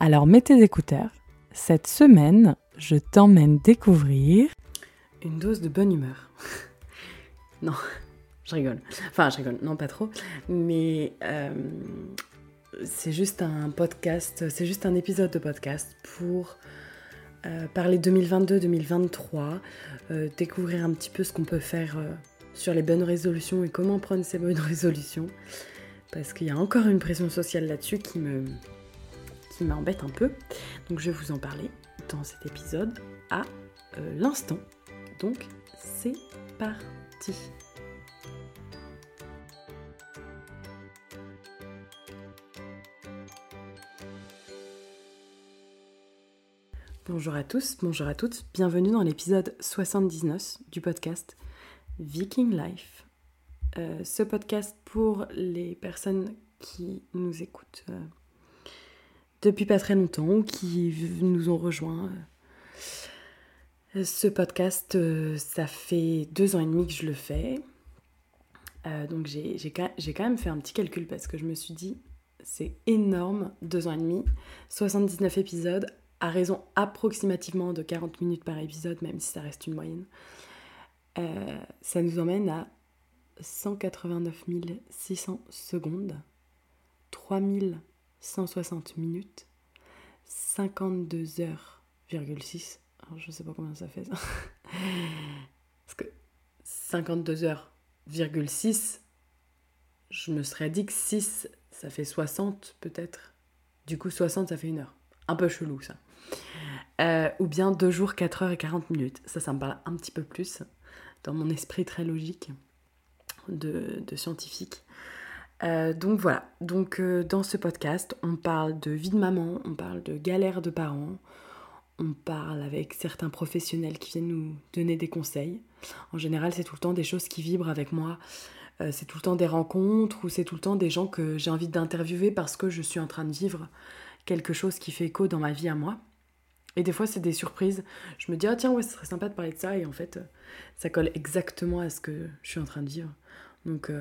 Alors mets tes écouteurs. Cette semaine, je t'emmène découvrir une dose de bonne humeur. non, je rigole. Enfin, je rigole, non pas trop. Mais euh, c'est juste un podcast, c'est juste un épisode de podcast pour euh, parler 2022-2023, euh, découvrir un petit peu ce qu'on peut faire sur les bonnes résolutions et comment prendre ces bonnes résolutions. Parce qu'il y a encore une pression sociale là-dessus qui me, qui m'embête un peu. Donc je vais vous en parler dans cet épisode à euh, l'instant. Donc c'est parti. Bonjour à tous, bonjour à toutes, bienvenue dans l'épisode 79 du podcast Viking Life. Euh, ce podcast pour les personnes qui nous écoutent euh, depuis pas très longtemps qui nous ont rejoints. Ce podcast, euh, ça fait deux ans et demi que je le fais. Euh, donc j'ai quand même fait un petit calcul parce que je me suis dit, c'est énorme, deux ans et demi, 79 épisodes, à raison approximativement de 40 minutes par épisode, même si ça reste une moyenne. Euh, ça nous emmène à 189 600 secondes, 3000 160 minutes, 52 heures, 6. Alors je sais pas combien ça fait ça. Parce que 52 heures, 6, je me serais dit que 6, ça fait 60 peut-être. Du coup, 60, ça fait une heure. Un peu chelou ça. Euh, ou bien 2 jours, 4 heures et 40 minutes. Ça, ça me parle un petit peu plus dans mon esprit très logique de scientifique. Euh, donc voilà, donc euh, dans ce podcast, on parle de vie de maman, on parle de galère de parents, on parle avec certains professionnels qui viennent nous donner des conseils. En général, c'est tout le temps des choses qui vibrent avec moi. Euh, c'est tout le temps des rencontres ou c'est tout le temps des gens que j'ai envie d'interviewer parce que je suis en train de vivre quelque chose qui fait écho dans ma vie à moi. Et des fois, c'est des surprises. Je me dis, ah tiens, ouais, ce serait sympa de parler de ça. Et en fait, ça colle exactement à ce que je suis en train de vivre. Donc,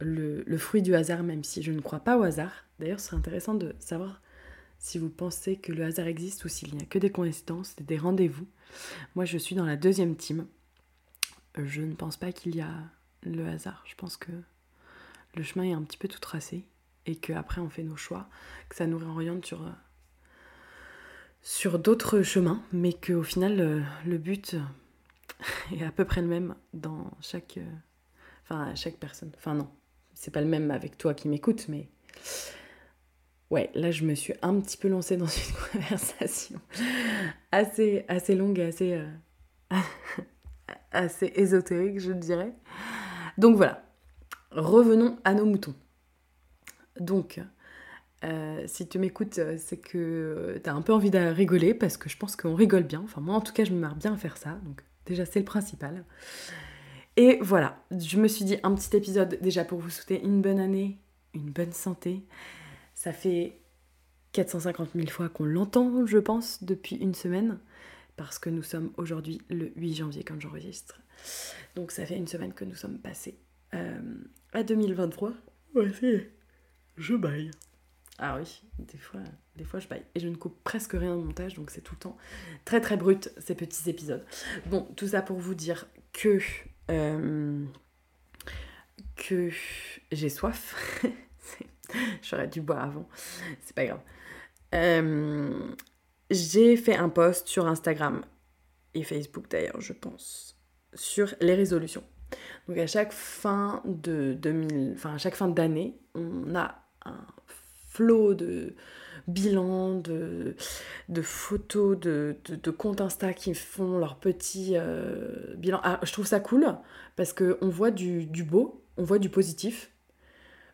le, fruit du hasard, même si je ne crois pas au hasard. D'ailleurs, ce serait intéressant de savoir si vous pensez que le hasard existe ou s'il n'y a que des coïncidences des rendez-vous. Moi, je suis dans la deuxième team. Je ne pense pas qu'il y a le hasard. Je pense que le chemin est un petit peu tout tracé et qu'après on fait nos choix, que ça nous réoriente sur, sur d'autres chemins, mais qu'au final, le, le, but est à peu près le même dans chaque, enfin, chaque personne. Enfin, non, c'est pas le même avec toi qui m'écoutes, mais ouais, là je me suis un petit peu lancée dans une conversation assez, assez longue et assez, euh, assez ésotérique, je dirais. Donc voilà, revenons à nos moutons. Donc, euh, si tu m'écoutes, c'est que tu as un peu envie de rigoler parce que je pense qu'on rigole bien. Enfin, moi en tout cas, je me marre bien à faire ça. Donc, déjà, c'est le principal. Et voilà, je me suis dit un petit épisode déjà pour vous souhaiter une bonne année, une bonne santé. Ça fait 450 000 fois qu'on l'entend, je pense, depuis une semaine, parce que nous sommes aujourd'hui le 8 janvier quand j'enregistre. Donc ça fait une semaine que nous sommes passés euh, à 2023. Ouais, je baille. Ah oui, des fois, des fois je baille. Et je ne coupe presque rien au montage, donc c'est tout le temps très très brut ces petits épisodes. Bon, tout ça pour vous dire que euh, que j'ai soif. J'aurais dû boire avant, c'est pas grave. Euh, j'ai fait un post sur Instagram et Facebook d'ailleurs, je pense, sur les résolutions. Donc à chaque fin de 2000, enfin à chaque fin d'année, on a un flot de bilan, de, de photos, de, de, comptes Insta qui font leur petit euh, bilan. Ah, je trouve ça cool parce qu'on voit du, du, beau, on voit du positif.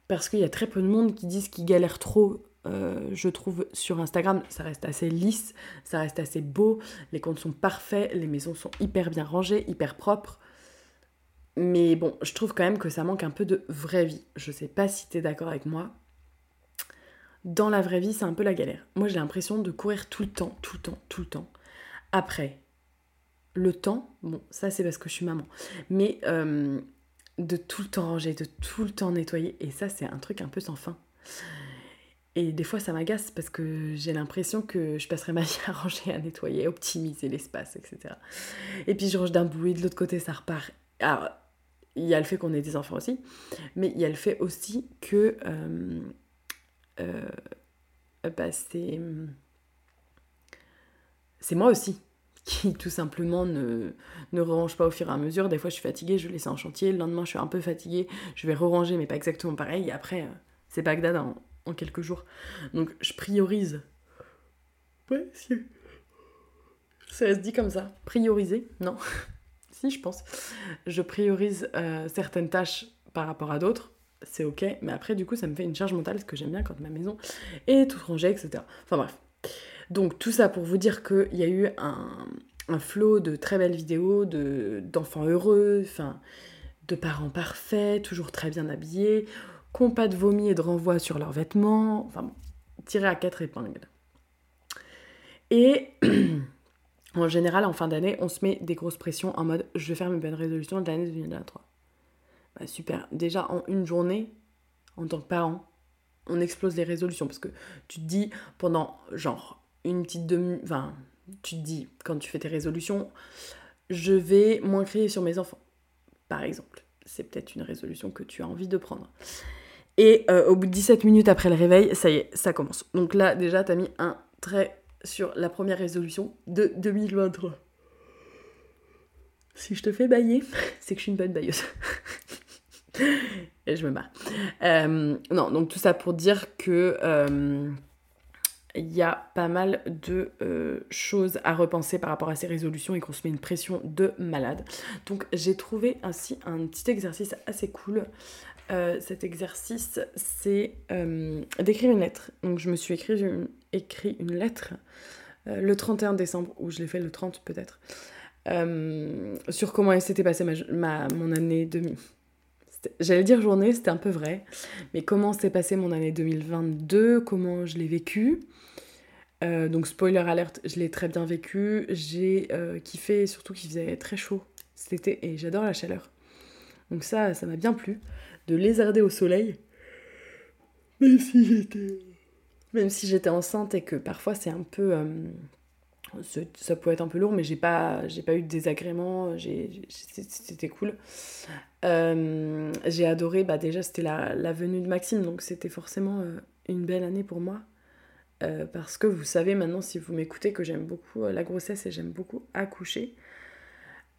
Parce qu'il y a très peu de monde qui disent qu'ils galèrent trop euh, je trouve, sur Instagram. Ça reste assez lisse, ça reste assez beau, les comptes sont parfaits, les maisons sont hyper bien rangées, hyper propres. Mais bon, je trouve quand même que ça manque un peu de vraie vie. Je sais pas si tu es d'accord avec moi. Dans la vraie vie, c'est un peu la galère. Moi, j'ai l'impression de courir tout le temps, tout le temps, tout le temps. Après, le temps, bon, ça c'est parce que je suis maman, mais euh, de tout le temps ranger, de tout le temps nettoyer, et ça c'est un truc un peu sans fin. Et des fois ça m'agace parce que j'ai l'impression que je passerai ma vie à ranger, à nettoyer, optimiser l'espace, etc. Et puis je range d'un bout et de l'autre côté ça repart. Alors, il y a le fait qu'on ait des enfants aussi, mais il y a le fait aussi que euh, euh, bah, c'est c'est moi aussi qui tout simplement ne, ne range pas au fur et à mesure. Des fois je suis fatiguée, je laisse en chantier, le lendemain je suis un peu fatiguée, je vais re-ranger mais pas exactement pareil, après euh, c'est Bagdad en, quelques jours. Donc je priorise. Ça se dit comme ça. Prioriser Non. si, je pense. Je priorise euh, certaines tâches par rapport à d'autres. C'est ok, mais après, du coup, ça me fait une charge mentale, ce que j'aime bien quand ma maison est toute rangée, etc. Enfin bref. Donc tout ça pour vous dire qu'il y a eu un, flot de très belles vidéos d'enfants heureux, enfin de parents parfaits, toujours très bien habillés, qui n'ont pas de vomi et de renvoi sur leurs vêtements, enfin tirés à quatre épingles. Et en général, en fin d'année, on se met des grosses pressions en mode je vais faire mes bonnes résolutions de l'année 2023. Bah, super. Déjà en une journée, en tant que parent, on explose les résolutions parce que tu te dis pendant genre une petite demi. Enfin, tu te dis, quand tu fais tes résolutions, je vais moins crier sur mes enfants, par exemple. C'est peut-être une résolution que tu as envie de prendre. Et euh, au bout de 17 minutes après le réveil, ça y est, ça commence. Donc là, déjà, tu as mis un trait sur la première résolution de 2023. Si je te fais bailler, c'est que je suis une bonne bailleuse. Et je me marre. Euh, non, donc tout ça pour dire que... Euh, il y a pas mal de euh, choses à repenser par rapport à ces résolutions et qu'on se met une pression de malade. Donc j'ai trouvé ainsi un petit exercice assez cool. Cet exercice, c'est d'écrire une lettre. Donc je me suis écrit une, écrit une lettre le 31 décembre, ou je l'ai fait le 30 peut-être, sur comment s'était passée ma, mon année 2000. J'allais dire journée, c'était un peu vrai, mais comment s'est passée mon année 2022, comment je l'ai vécue, euh, donc spoiler alerte, je l'ai très bien vécu. J'ai euh, kiffé, surtout qu'il faisait très chaud cet été et j'adore la chaleur. Donc ça, ça m'a bien plu de lézarder au soleil. Même si j'étais, même si j'étais enceinte et que parfois c'est un peu, euh, ça pouvait être un peu lourd, mais j'ai pas, j'ai pas eu de désagréments. c'était cool. j'ai adoré. Bah déjà c'était la, la, venue de Maxime, donc c'était forcément une belle année pour moi. Euh, parce que vous savez maintenant, si vous m'écoutez, que j'aime beaucoup euh, la grossesse et j'aime beaucoup accoucher.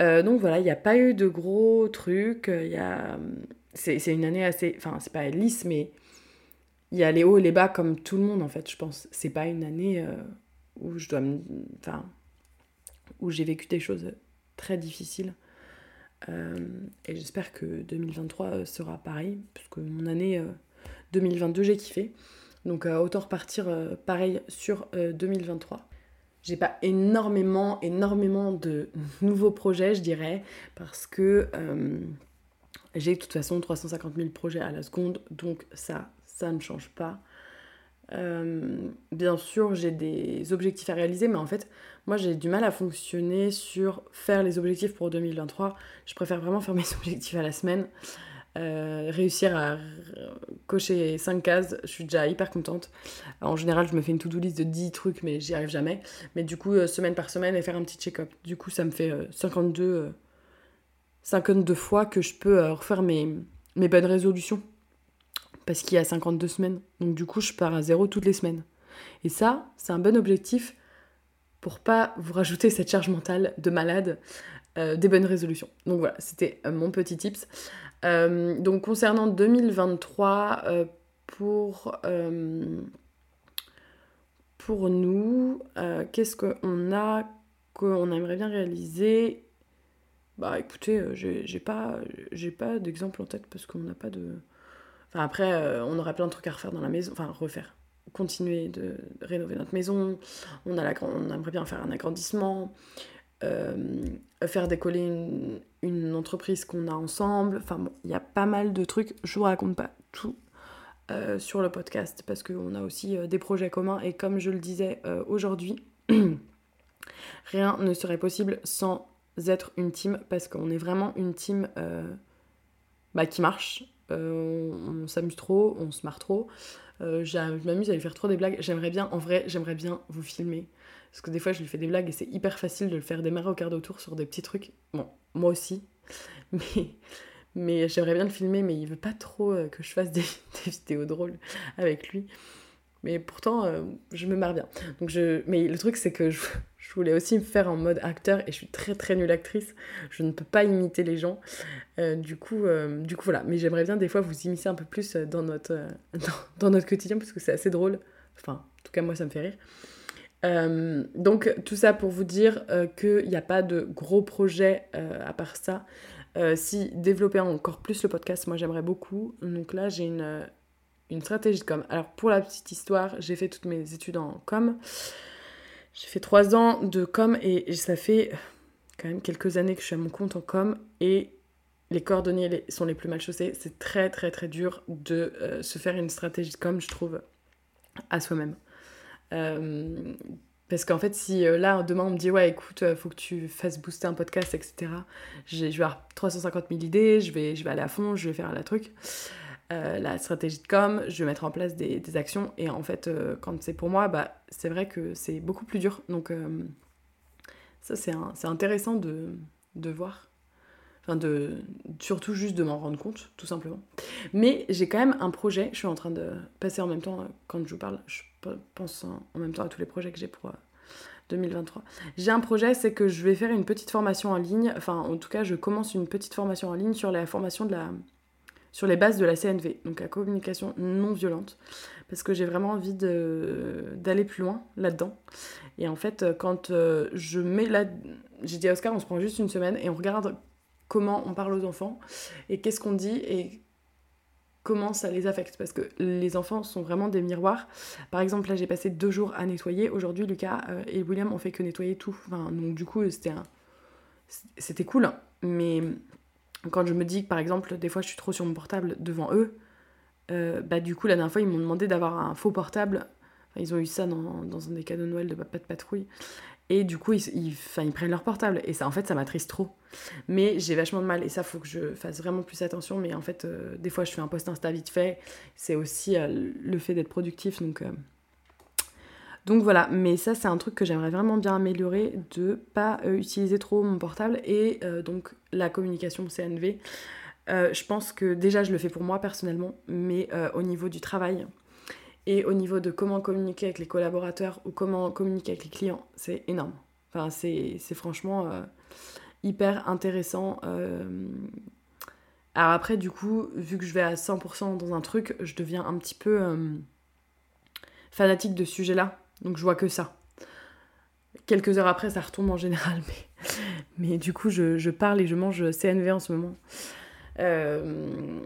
Euh, donc voilà, il n'y a pas eu de gros trucs. Y a... c'est, une année assez. Enfin, c'est pas lisse, mais il y a les hauts et les bas comme tout le monde en fait, je pense. C'est pas une année où je dois Enfin, où j'ai vécu des choses très difficiles. et j'espère que 2023 sera pareil, parce que mon année 2022, j'ai kiffé. Donc euh, autant repartir euh, pareil sur 2023. Euh, j'ai pas énormément, énormément de nouveaux projets, je dirais, parce que j'ai de toute façon 350 000 projets à la seconde, donc ça, ça ne change pas. Bien sûr, j'ai des objectifs à réaliser, mais en fait, moi j'ai du mal à fonctionner sur faire les objectifs pour 2023. Je préfère vraiment faire mes objectifs à la semaine. Euh, réussir à cocher 5 cases, je suis déjà hyper contente. En général, je me fais une to-do list de 10 trucs, mais j'y arrive jamais. Mais du coup, euh, semaine par semaine, et faire un petit check-up. Du coup, ça me fait 52, euh, 52 fois que je peux refaire mes, mes bonnes résolutions. Parce qu'il y a 52 semaines. Donc du coup, je pars à zéro toutes les semaines. Et ça, c'est un bon objectif pour pas vous rajouter cette charge mentale de malade des bonnes résolutions. Donc voilà, c'était mon petit tips. Euh, donc concernant 2023, euh, pour, euh, pour nous, qu'est-ce qu'on a qu'on aimerait bien réaliser? Bah écoutez, j'ai pas, pas d'exemple en tête parce qu'on n'a pas de... Enfin après, on aurait plein de trucs à refaire dans la maison, enfin refaire, continuer de rénover notre maison, on, a la, on aimerait bien faire un agrandissement, euh, faire décoller une, entreprise qu'on a ensemble. Enfin bon, il y a pas mal de trucs. Je vous raconte pas tout euh, sur le podcast parce qu'on a aussi euh, des projets communs et comme je le disais aujourd'hui, rien ne serait possible sans être une team parce qu'on est vraiment une team bah, qui marche. On, s'amuse trop, on se marre trop. je m'amuse à lui faire trop des blagues. J'aimerais bien, en vrai, j'aimerais bien vous filmer. Parce que des fois, je lui fais des blagues et c'est hyper facile de le faire démarrer au quart de sur des petits trucs. Bon, moi aussi. Mais, j'aimerais bien le filmer, mais il veut pas trop euh, que je fasse des, vidéos drôles avec lui. Mais pourtant, euh, je me marre bien. Mais le truc, c'est que je, voulais aussi me faire en mode acteur et je suis très très nulle actrice. Je ne peux pas imiter les gens. Euh, du, coup, du coup, voilà. Mais j'aimerais bien des fois vous imiter un peu plus dans notre, dans, notre quotidien parce que c'est assez drôle. Enfin, en tout cas, moi, ça me fait rire. Euh, donc tout ça pour vous dire euh, qu'il n'y a pas de gros projets euh, à part ça. si développer encore plus le podcast, moi j'aimerais beaucoup. Donc là j'ai une, une stratégie de com. Alors pour la petite histoire, j'ai fait toutes mes études en com. Fait trois ans de com et ça fait quand même quelques années que je suis à mon compte en com et les coordonnées sont les plus mal chaussés. C'est très très très dur de se faire une stratégie de com, je trouve, à soi-même. Euh, parce qu'en fait, si euh, là, demain, on me dit, ouais, écoute, euh, faut que tu fasses booster un podcast, etc., je vais avoir 350 000 idées, je vais, je vais aller à fond, je vais faire la truc, la stratégie de com, je vais mettre en place des, actions. Et en fait, quand c'est pour moi, bah, c'est vrai que c'est beaucoup plus dur. Donc, ça, c'est intéressant de, de voir. Enfin, de, surtout juste de m'en rendre compte, tout simplement. Mais j'ai quand même un projet, je suis en train de passer en même temps, euh, quand je vous parle, je pense en même temps à tous les projets que j'ai pour 2023. Euh, j'ai un projet, c'est que je vais faire une petite formation en ligne, enfin en tout cas je commence une petite formation en ligne sur la formation de la sur les bases de la CNV, donc la communication non violente, parce que j'ai vraiment envie d'aller plus loin là-dedans. Et en fait, quand euh, je mets là, j'ai dit à Oscar, on se prend juste une semaine et on regarde comment on parle aux enfants et qu'est-ce qu'on dit et comment ça les affecte parce que les enfants sont vraiment des miroirs. Par exemple, là j'ai passé deux jours à nettoyer. Aujourd'hui, Lucas euh, et William ont fait que nettoyer tout. Enfin, donc du coup, c'était un... c'était cool. Hein. Mais quand je me dis que par exemple, des fois je suis trop sur mon portable devant eux, euh, bah du coup la dernière fois ils m'ont demandé d'avoir un faux portable. ils ont eu ça dans, un des cadeaux de Noël de Papa de Patrouille. Et du coup, ils, ils, prennent leur portable. Et ça, en fait, ça m'attriste trop. Mais j'ai vachement de mal. Et ça, faut que je fasse vraiment plus attention. Mais en fait, euh, des fois, je fais un post Insta vite fait. C'est aussi euh, le fait d'être productif. Donc, donc voilà. Mais ça, c'est un truc que j'aimerais vraiment bien améliorer. De pas utiliser trop mon portable. Et donc, la communication CNV. je pense que déjà, je le fais pour moi personnellement. Mais au niveau du travail, et au niveau de comment communiquer avec les collaborateurs ou comment communiquer avec les clients, c'est énorme. Enfin, c'est franchement euh, hyper intéressant. Euh. Alors après, du coup, vu que je vais à 100% dans un truc, je deviens un petit peu euh, fanatique de ce sujet-là. Donc je vois que ça. Quelques heures après, ça retombe en général. Mais, du coup, je, parle et je mange CNV en ce moment. Euh,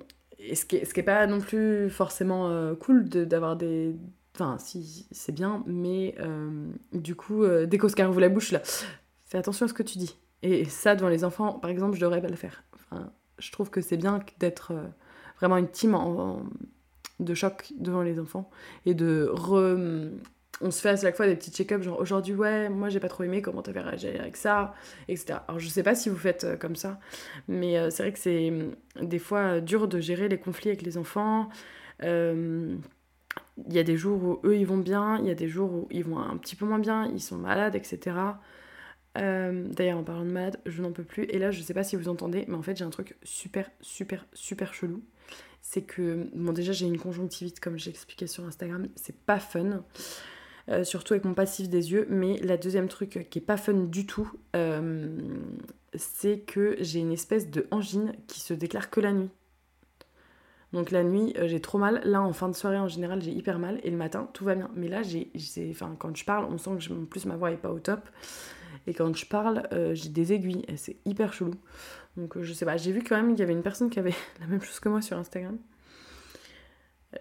ce qui, est, pas non plus forcément euh, cool d'avoir des. Enfin, si, c'est bien, mais euh, du coup, dès qu'Oscar ouvre la bouche, là, fais attention à ce que tu dis. Et ça, devant les enfants, par exemple, je devrais pas le faire. Je trouve que c'est bien d'être vraiment une team de choc devant les enfants et de re, on se fait à chaque fois des petits check-ups, genre aujourd'hui, ouais, moi j'ai pas trop aimé, comment t'avais réagi avec ça, etc. Alors je sais pas si vous faites euh, comme ça, mais euh, c'est vrai que c'est hum, des fois dur de gérer les conflits avec les enfants. Euh, il y a des jours où eux ils vont bien, il y a des jours où ils vont un petit peu moins bien, ils sont malades, etc. D'ailleurs, en parlant de malade, je n'en peux plus. Et là, je sais pas si vous entendez, mais en fait, j'ai un truc super, super, super chelou. C'est que, bon, déjà, j'ai une conjonctivite, comme j'ai expliqué sur Instagram, c'est pas fun. Euh, surtout avec mon passif des yeux. Mais la deuxième truc qui est pas fun du tout, euh, c'est que j'ai une espèce de angine qui se déclare que la nuit. Donc la nuit, euh, j'ai trop mal. Là, en fin de soirée, en général, j'ai hyper mal. Et le matin, tout va bien. Mais là, j'ai, enfin, quand je parle, on sent que en plus ma voix est pas au top. Et quand je parle, j'ai des aiguilles. C'est hyper chelou. Donc je sais pas. J'ai vu quand même qu'il y avait une personne qui avait la même chose que moi sur Instagram.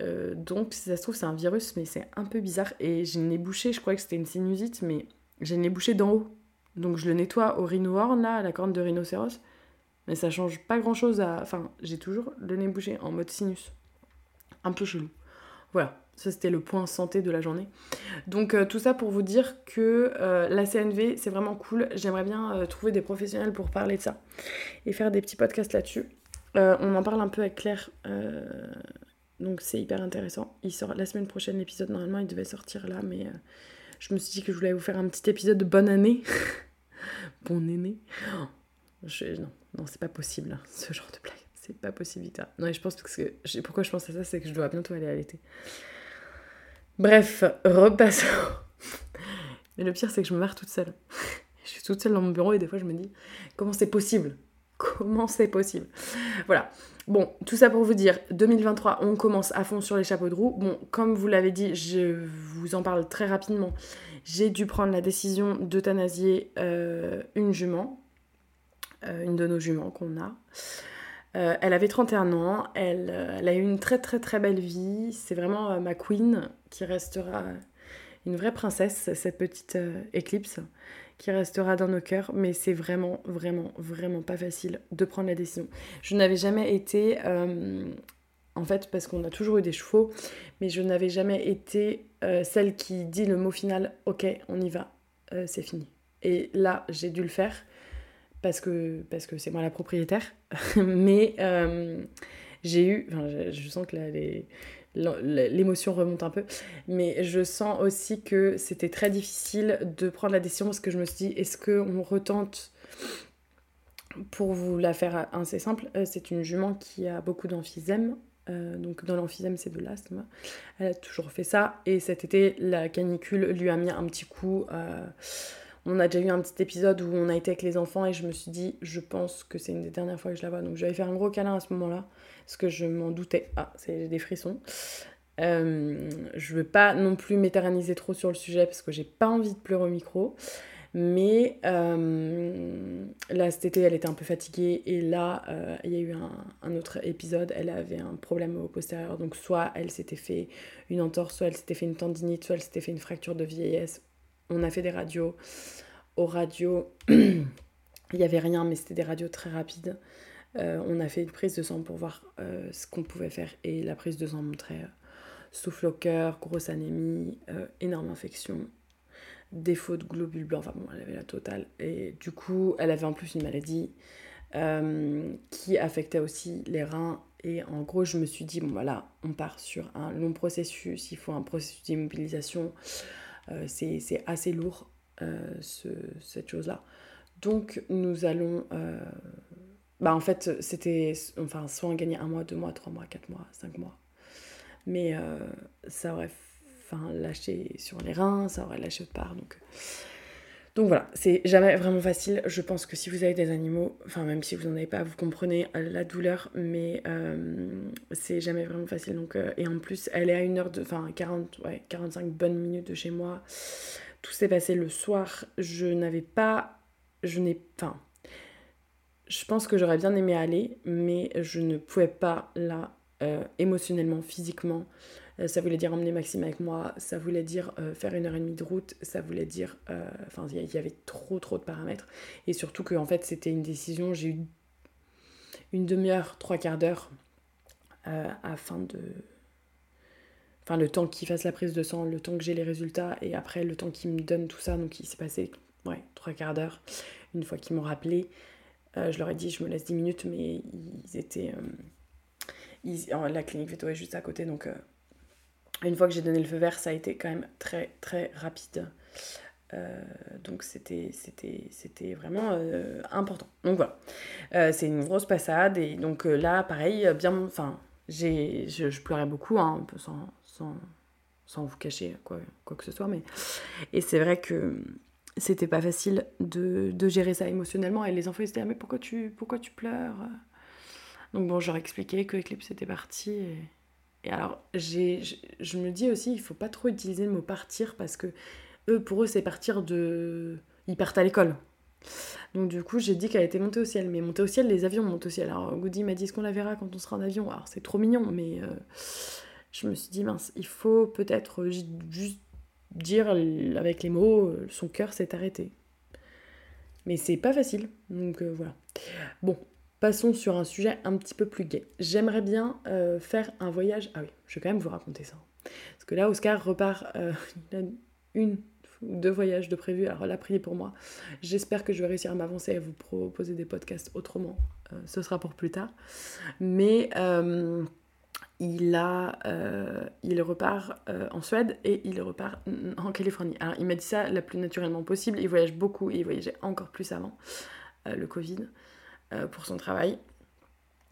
Euh, donc, si ça se trouve, c'est un virus, mais c'est un peu bizarre. Et j'ai le nez bouché, je croyais que c'était une sinusite, mais j'ai le nez bouché d'en haut. Donc, je le nettoie au rhino là, à la corne de rhinocéros. Mais ça change pas grand chose à. Enfin, j'ai toujours le nez bouché en mode sinus. Un peu chelou. Voilà, ça c'était le point santé de la journée. Donc euh, tout ça pour vous dire que euh, la CNV c'est vraiment cool. J'aimerais bien trouver des professionnels pour parler de ça et faire des petits podcasts là-dessus. on en parle un peu avec Claire donc c'est hyper intéressant. Il sort la semaine prochaine l'épisode, normalement il devait sortir là, mais euh, je me suis dit que je voulais vous faire un petit épisode de bonne année. bon aîné. non, non c'est pas possible, hein, ce genre de blague. C'est pas possible, Vita. Non, et je pense que... Pourquoi je pense à ça, c'est que je dois bientôt aller à l'été. Bref, repassons. mais le pire, c'est que je me marre toute seule. je suis toute seule dans mon bureau et des fois je me dis, comment c'est possible Comment c'est possible Voilà. Bon, tout ça pour vous dire, 2023, on commence à fond sur les chapeaux de roue. Bon, comme vous l'avez dit, je vous en parle très rapidement. J'ai dû prendre la décision d'euthanasier euh, une jument, euh, une de nos juments qu'on a. Euh, elle avait 31 ans, elle, elle, a eu une très très très belle vie. C'est vraiment ma queen qui restera une vraie princesse, cette petite éclipse qui restera dans nos cœurs, mais c'est vraiment, vraiment, vraiment pas facile de prendre la décision. Je n'avais jamais été, euh, en fait, parce qu'on a toujours eu des chevaux, mais je n'avais jamais été euh, celle qui dit le mot final, ok, on y va, euh, c'est fini. Et là, j'ai dû le faire parce que parce que c'est moi la propriétaire, mais j'ai eu, enfin, je, sens que là, les, l'émotion remonte un peu. Mais je sens aussi que c'était très difficile de prendre la décision parce que je me suis dit, est-ce qu'on retente pour vous la faire assez simple, euh, c'est une jument qui a beaucoup d'emphysème. Euh, donc dans l'emphysème, c'est de l'asthme. Elle a toujours fait ça. Et cet été, la canicule lui a mis un petit coup. Euh, on a déjà eu un petit épisode où on a été avec les enfants et je me suis dit, je pense que c'est une des dernières fois que je la vois. Donc je vais faire un gros câlin à ce moment-là parce que je m'en doutais. Ah, c'est des frissons. Euh, je veux pas non plus m'éterniser trop sur le sujet parce que j'ai pas envie de pleurer au micro. Mais euh, là, cet été, elle était un peu fatiguée. Et là, euh, il y a eu un, autre épisode. Elle avait un problème au postérieur. Donc, soit elle s'était fait une entorse, soit elle s'était fait une tendinite, soit elle s'était fait une fracture de vieillesse. On a fait des radios. Aux radios, il n'y avait rien, mais c'était des radios très rapides. Euh, on a fait une prise de sang pour voir euh, ce qu'on pouvait faire et la prise de sang montrait euh, souffle au cœur, grosse anémie, énorme infection, défaut de globules blancs, enfin bon, elle avait la totale. Et du coup, elle avait en plus une maladie qui affectait aussi les reins. Et en gros, je me suis dit, bon voilà, on part sur un long processus, il faut un processus d'immobilisation, c'est assez lourd, cette chose-là. Donc, nous allons bah en fait, c'était enfin, soit on gagnait un mois, deux mois, trois mois, quatre mois, cinq mois. Mais euh, ça aurait enfin, lâché sur les reins, ça aurait lâché autre part. Donc, donc voilà, c'est jamais vraiment facile. Je pense que si vous avez des animaux, enfin même si vous n'en avez pas, vous comprenez euh, la douleur, mais euh, c'est jamais vraiment facile. Donc, et en plus, elle est à une heure de, enfin 40, ouais, 45 bonnes minutes de chez moi. Tout s'est passé le soir. Je n'avais pas, je n'ai, enfin je pense que j'aurais bien aimé aller, mais je ne pouvais pas là, euh, émotionnellement, physiquement. Euh, ça voulait dire emmener Maxime avec moi, ça voulait dire euh, faire une heure et demie de route, ça voulait dire... Enfin, il y avait trop, trop de paramètres. Et surtout que, en fait, c'était une décision, j'ai eu une demi-heure, trois quarts d'heure, afin de... Enfin, le temps qu'il fasse la prise de sang, le temps que j'ai les résultats, et après, le temps qu'il me donne tout ça. Donc, il s'est passé, ouais, trois quarts d'heure, une fois qu'ils m'ont rappelé. Euh, je leur ai dit, je me laisse 10 minutes, mais ils étaient. Euh, la clinique veto est juste à côté, donc euh, une fois que j'ai donné le feu vert, ça a été quand même très très rapide. donc c'était vraiment important. Donc voilà, c'est une grosse passade et donc là pareil bien enfin je, je, pleurais beaucoup hein, un peu sans, sans, sans vous cacher quoi, quoi que ce soit mais et c'est vrai que c'était pas facile de, gérer ça émotionnellement. Et les enfants ils se disaient ah, mais pourquoi tu, pourquoi tu pleures? Donc bon, j'aurais expliqué que Eclipse était parti. Et, alors, je me dis aussi, il faut pas trop utiliser le mot partir parce que eux, pour eux, c'est partir de. Ils partent à l'école. Donc du coup, j'ai dit qu'elle était montée au ciel. Mais montée au ciel, les avions montent au ciel. Alors Goody m'a dit, est-ce qu'on la verra quand on sera en avion? Alors c'est trop mignon, mais euh, je me suis dit, mince, il faut peut-être juste dire avec les mots, son cœur s'est arrêté. Mais c'est pas facile, donc voilà. Bon, Passons sur un sujet un petit peu plus gai. J'aimerais bien euh, faire un voyage. Ah oui, je vais quand même vous raconter ça. Parce que là, Oscar repart. Euh, il a une ou deux voyages de prévu. Alors là, priez pour moi. J'espère que je vais réussir à m'avancer et à vous proposer des podcasts autrement. Euh, ce sera pour plus tard. Mais il a, il repart en Suède et il repart en Californie. Alors il m'a dit ça la plus naturellement possible. Il voyage beaucoup et il voyageait encore plus avant le Covid. Euh, pour son travail.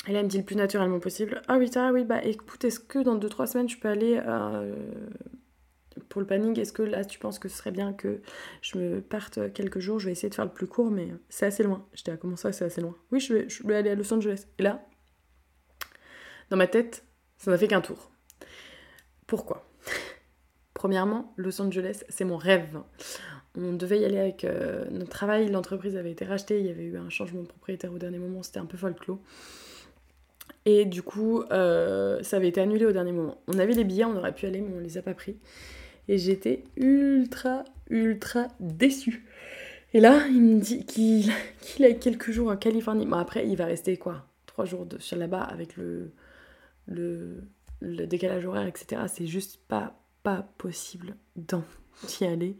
Et là, elle me dit le plus naturellement possible Ah oui, ça, oui, bah écoute, est-ce que dans 2-3 semaines, je peux aller euh, pour le planning? Est-ce que là, tu penses que ce serait bien que je me parte quelques jours? Je vais essayer de faire le plus court, mais c'est assez loin. J'étais à comment ça, c'est assez loin Oui, je vais, je vais aller à Los Angeles. Et là, dans ma tête, ça n'a fait qu'un tour. Pourquoi? Premièrement, Los Angeles, c'est mon rêve. On devait y aller avec euh, notre travail, l'entreprise avait été rachetée, il y avait eu un changement de propriétaire au dernier moment, c'était un peu folklore. Et du coup, euh, ça avait été annulé au dernier moment. On avait les billets, on aurait pu aller, mais on les a pas pris. Et j'étais ultra, ultra déçue. Et là, il me dit qu'il a quelques jours en Californie. Bon, après, il va rester quoi? Trois jours de, là-bas avec le, le, décalage horaire, etc. C'est juste pas, pas possible d'y aller.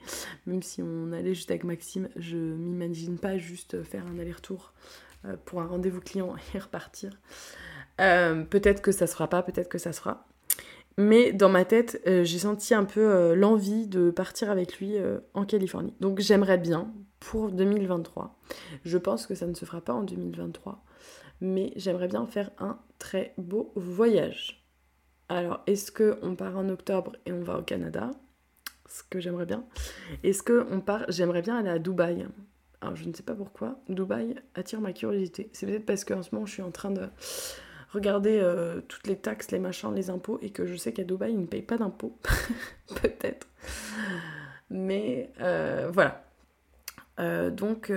Même si on allait juste avec Maxime, je m'imagine pas juste faire un aller-retour euh, pour un rendez-vous client et repartir. Euh, peut-être que ça se fera pas, peut-être que ça se fera. Mais dans ma tête, euh, j'ai senti un peu l'envie de partir avec lui en Californie. Donc j'aimerais bien pour 2023. Je pense que ça ne se fera pas en 2023. Mais j'aimerais bien faire un très beau voyage. Alors, est-ce qu'on part en octobre et on va au Canada? Ce que j'aimerais bien. Est-ce que on part? J'aimerais bien aller à Dubaï. Alors je ne sais pas pourquoi. Dubaï attire ma curiosité. C'est peut-être parce qu'en ce moment je suis en train de regarder euh, toutes les taxes, les machins, les impôts et que je sais qu'à Dubaï ils ne payent pas d'impôts. peut-être. Mais euh, voilà. Euh, donc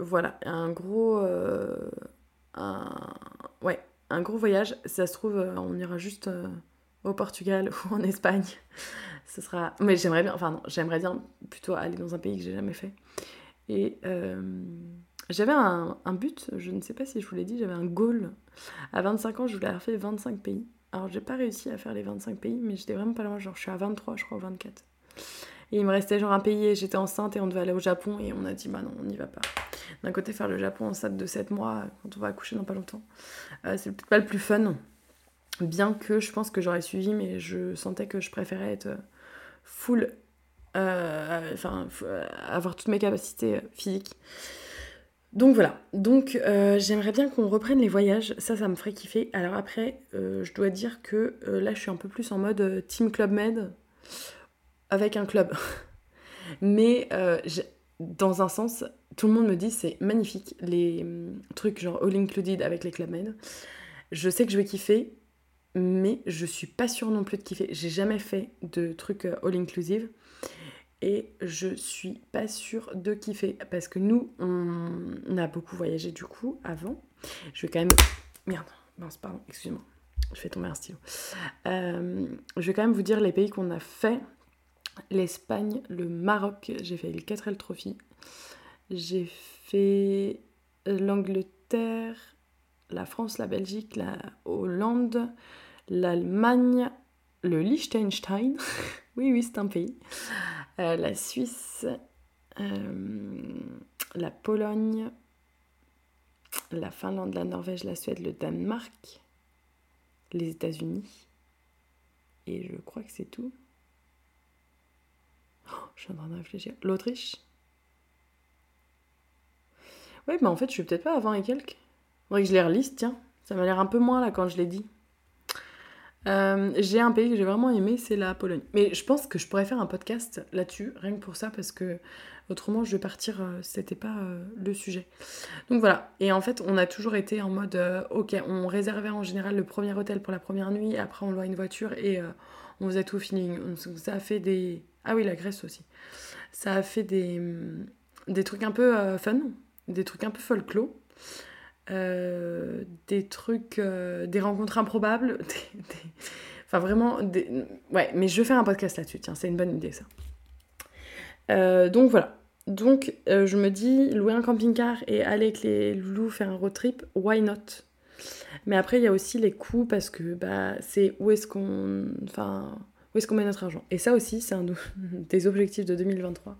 voilà, un gros, un, ouais, un gros voyage. Ça se trouve, on ira juste au Portugal ou en Espagne ce sera. Mais j'aimerais bien, enfin non, j'aimerais bien plutôt aller dans un pays que j'ai jamais fait. Et euh, j'avais un, un, but, je ne sais pas si je vous l'ai dit, j'avais un goal. À 25 ans, je voulais avoir fait 25 pays. Alors j'ai pas réussi à faire les 25 pays, mais j'étais vraiment pas loin, genre je suis à 23, je crois, ou 24. Et il me restait genre un pays et j'étais enceinte et on devait aller au Japon et on a dit bah non, on n'y va pas. D'un côté, faire le Japon enceinte de 7 mois quand on va accoucher dans pas longtemps, euh, c'est peut-être pas le plus fun. Bien que je pense que j'aurais suivi, mais je sentais que je préférais être full, euh, enfin, euh, avoir toutes mes capacités euh, physiques. Donc voilà, donc j'aimerais bien qu'on reprenne les voyages, ça ça me ferait kiffer. Alors après, je dois dire que là je suis un peu plus en mode Team Club Med avec un club. Mais dans un sens, tout le monde me dit c'est magnifique, les hum, trucs genre all included avec les Club Med. Je sais que je vais kiffer, mais je suis pas sûre non plus de kiffer. J'ai jamais fait de trucs euh, all inclusive et je suis pas sûre de kiffer parce que nous on, a beaucoup voyagé du coup avant. Je vais quand même merde, pardon, excusez-moi, je fais tomber un stylo. Euh, je vais quand même vous dire les pays qu'on a fait. L'Espagne, le Maroc, j'ai fait le 4L Trophy. J'ai fait l'Angleterre, la France, la Belgique, la Hollande, l'Allemagne, le Liechtenstein, oui oui c'est un pays, euh, la Suisse, euh, la Pologne, la Finlande, la Norvège, la Suède, le Danemark, les États-Unis, et je crois que c'est tout. Oh, je suis en train de réfléchir. L'Autriche? Oui, mais en fait, je suis peut-être pas avant et quelques. Faudrait que je les relise, tiens. Ça m'a l'air un peu moins là quand je l'ai dit. Euh, j'ai un pays que j'ai vraiment aimé, c'est la Pologne. Mais je pense que je pourrais faire un podcast là-dessus, rien que pour ça, parce que autrement je vais partir, euh, c'était pas euh, le sujet. Donc voilà, et en fait on a toujours été en mode, ok, on réservait en général le premier hôtel pour la première nuit, après on louait une voiture et on faisait tout fini. Ça a fait des... Ah oui, la Grèce aussi. Ça a fait des, des trucs un peu fun, des trucs un peu folklore. Euh, des trucs, euh, des rencontres improbables, Enfin, vraiment. Ouais, mais je vais faire un podcast là-dessus, tiens, c'est une bonne idée ça. Euh, donc voilà. Donc euh, je me dis, louer un camping-car et aller avec les loulous faire un road trip, why not? Mais après, il y a aussi les coûts parce que bah, c'est où est-ce qu'on. Enfin où est-ce qu'on met notre argent Et ça aussi, c'est un des objectifs de 2023.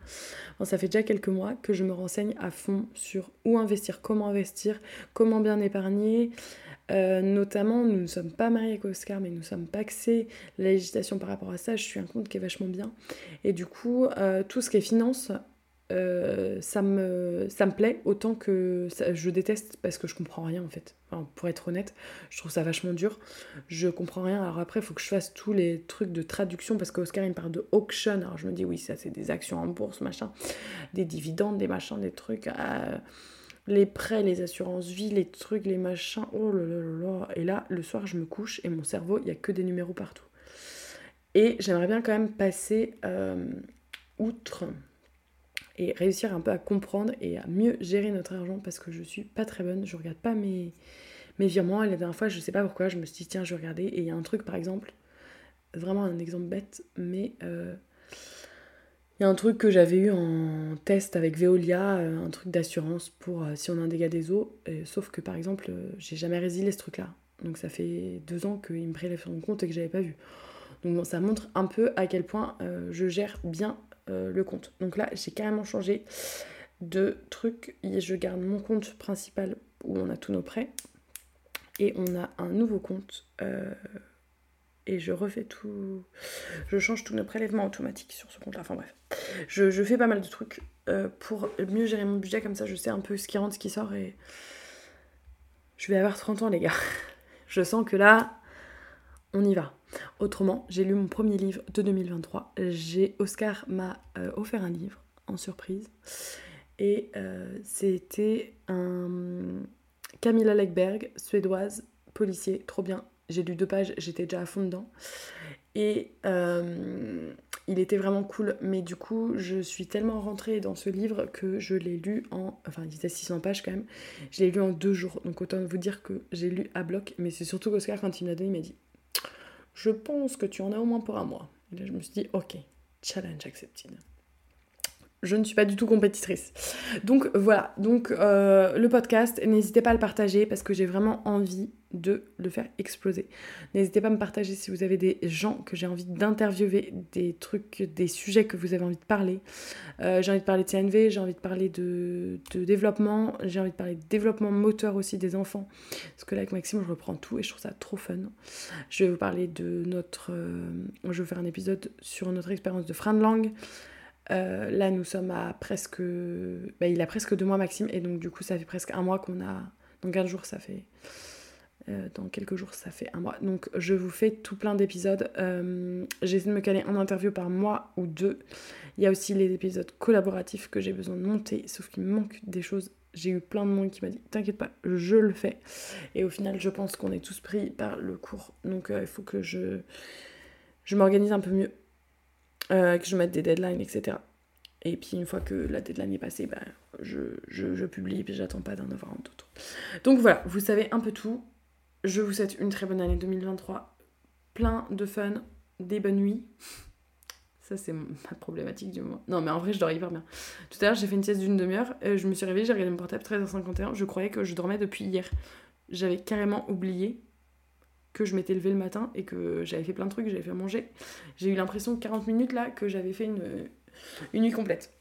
ça fait déjà quelques mois que je me renseigne à fond sur où investir, comment investir, comment bien épargner. Euh, notamment, nous ne sommes pas mariés avec Oscar, mais nous sommes paxés. La législation par rapport à ça, je suis un compte qui est vachement bien. Et du coup, euh, tout ce qui est finance, euh, ça, me, ça me plaît autant que je déteste parce que je comprends rien en fait. pour être honnête, je trouve ça vachement dur. Je comprends rien. Alors après, il faut que je fasse tous les trucs de traduction parce qu'Oscar il me parle de auction. Alors je me dis, oui, ça c'est des actions en bourse, machin, des dividendes, des machins, des trucs. Euh, les prêts, les assurances vie, les trucs, les machins. Oh là là là là. Et là, le soir, je me couche et mon cerveau, il n'y a que des numéros partout. Et j'aimerais bien quand même passer euh, outre et réussir un peu à comprendre et à mieux gérer notre argent parce que je suis pas très bonne, je regarde pas mes, mes virements. La dernière fois, je sais pas pourquoi, je me suis dit, tiens, je vais regarder. Et il y a un truc, par exemple, vraiment un exemple bête, mais euh, il y a un truc que j'avais eu en test avec Veolia, euh, un truc d'assurance pour euh, si on a un dégât des eaux. sauf que, par exemple, j'ai jamais résilié ce truc-là. Donc ça fait deux ans qu'il me prélève sur mon compte et que j'avais pas vu. Donc ça montre un peu à quel point je gère bien euh, le compte. Donc là, j'ai carrément changé de truc. Je garde mon compte principal où on a tous nos prêts. Et on a un nouveau compte. Euh, et je refais tout. Je change tous nos prélèvements automatiques sur ce compte-là. Enfin bref. Je, fais pas mal de trucs euh, pour mieux gérer mon budget. Comme ça, je sais un peu ce qui rentre, ce qui sort. Et je vais avoir 30 ans, les gars. Je sens que là, on y va. Autrement, j'ai lu mon premier livre de 2023. J'ai Oscar m'a euh, offert un livre en surprise et euh, c'était un Camilla Legberg, suédoise, policier, trop bien. J'ai lu deux pages, j'étais déjà à fond dedans. Et euh, il était vraiment cool, mais du coup, je suis tellement rentrée dans ce livre que je l'ai lu en. Enfin, il disait 600 pages quand même. Je l'ai lu en deux jours. Donc, autant vous dire que j'ai lu à bloc. Mais c'est surtout qu'Oscar, quand il m'a donné, il m'a dit je pense que tu en as au moins pour un mois. Et là, je me suis dit, ok, challenge accepted je ne suis pas du tout compétitrice. Donc voilà, donc euh, le podcast, n'hésitez pas à le partager parce que j'ai vraiment envie de le faire exploser. N'hésitez pas à me partager si vous avez des gens que j'ai envie d'interviewer, des trucs, des sujets que vous avez envie de parler. Euh, j'ai envie de parler de CNV, j'ai envie de parler de, développement, j'ai envie de parler de développement moteur aussi des enfants. Parce que là avec Maxime, je reprends tout et je trouve ça trop fun. Je vais vous parler de notre... Euh, je vais faire un épisode sur notre expérience de frein de langue. Euh, là, nous sommes à presque. Bah, il a presque deux mois, Maxime, et donc du coup, ça fait presque un mois qu'on a. Dans 15 jours, ça fait. Euh, dans quelques jours, ça fait un mois. Donc, je vous fais tout plein d'épisodes. Euh, J'essaie de me caler en interview par mois ou deux. Il y a aussi les épisodes collaboratifs que j'ai besoin de monter, sauf qu'il me manque des choses. J'ai eu plein de monde qui m'a dit T'inquiète pas, je le fais. Et au final, je pense qu'on est tous pris par le cours. Donc, il faut que je, je m'organise un peu mieux euh, que je mette des deadlines, etc. Et puis une fois que la deadline est passée, bah, je, je, publie et j'attends pas d'en avoir un autre. Donc voilà, vous savez un peu tout. Je vous souhaite une très bonne année 2023. Plein de fun, des bonnes nuits. Ça, c'est ma problématique du moment. Non, mais en vrai, je dors hyper bien. Tout à l'heure, j'ai fait une sieste d'une demi-heure. Je me suis réveillée, j'ai regardé mon portable 13h51. Je croyais que je dormais depuis hier. J'avais carrément oublié que je m'étais levée le matin et que j'avais fait plein de trucs, j'avais fait manger. J'ai eu l'impression 40 minutes là que j'avais fait une, une nuit complète.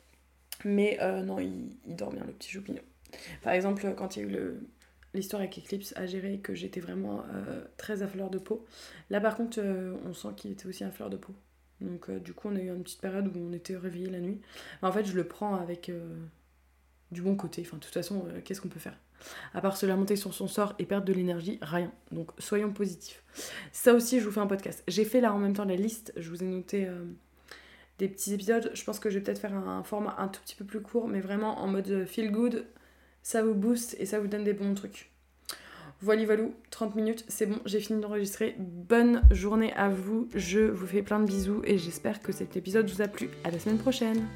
Mais euh, non, il, dort bien le petit choupinot. Par exemple, quand il y a eu l'histoire avec Eclipse à gérer, que j'étais vraiment euh, très à fleur de peau. Là par contre, euh, on sent qu'il était aussi à fleur de peau. Donc du coup, on a eu une petite période où on était réveillé la nuit. En fait, je le prends avec du bon côté. Enfin, de toute façon, qu'est-ce qu'on peut faire? À part se monter sur son sort et perdre de l'énergie, rien. Donc soyons positifs. Ça aussi, je vous fais un podcast. J'ai fait là en même temps la liste, je vous ai noté euh, des petits épisodes. Je pense que je vais peut-être faire un, format un tout petit peu plus court, mais vraiment en mode euh, feel good. Ça vous booste et ça vous donne des bons trucs. Voilà, voilà, 30 minutes, c'est bon, j'ai fini d'enregistrer. Bonne journée à vous, je vous fais plein de bisous et j'espère que cet épisode vous a plu. À la semaine prochaine!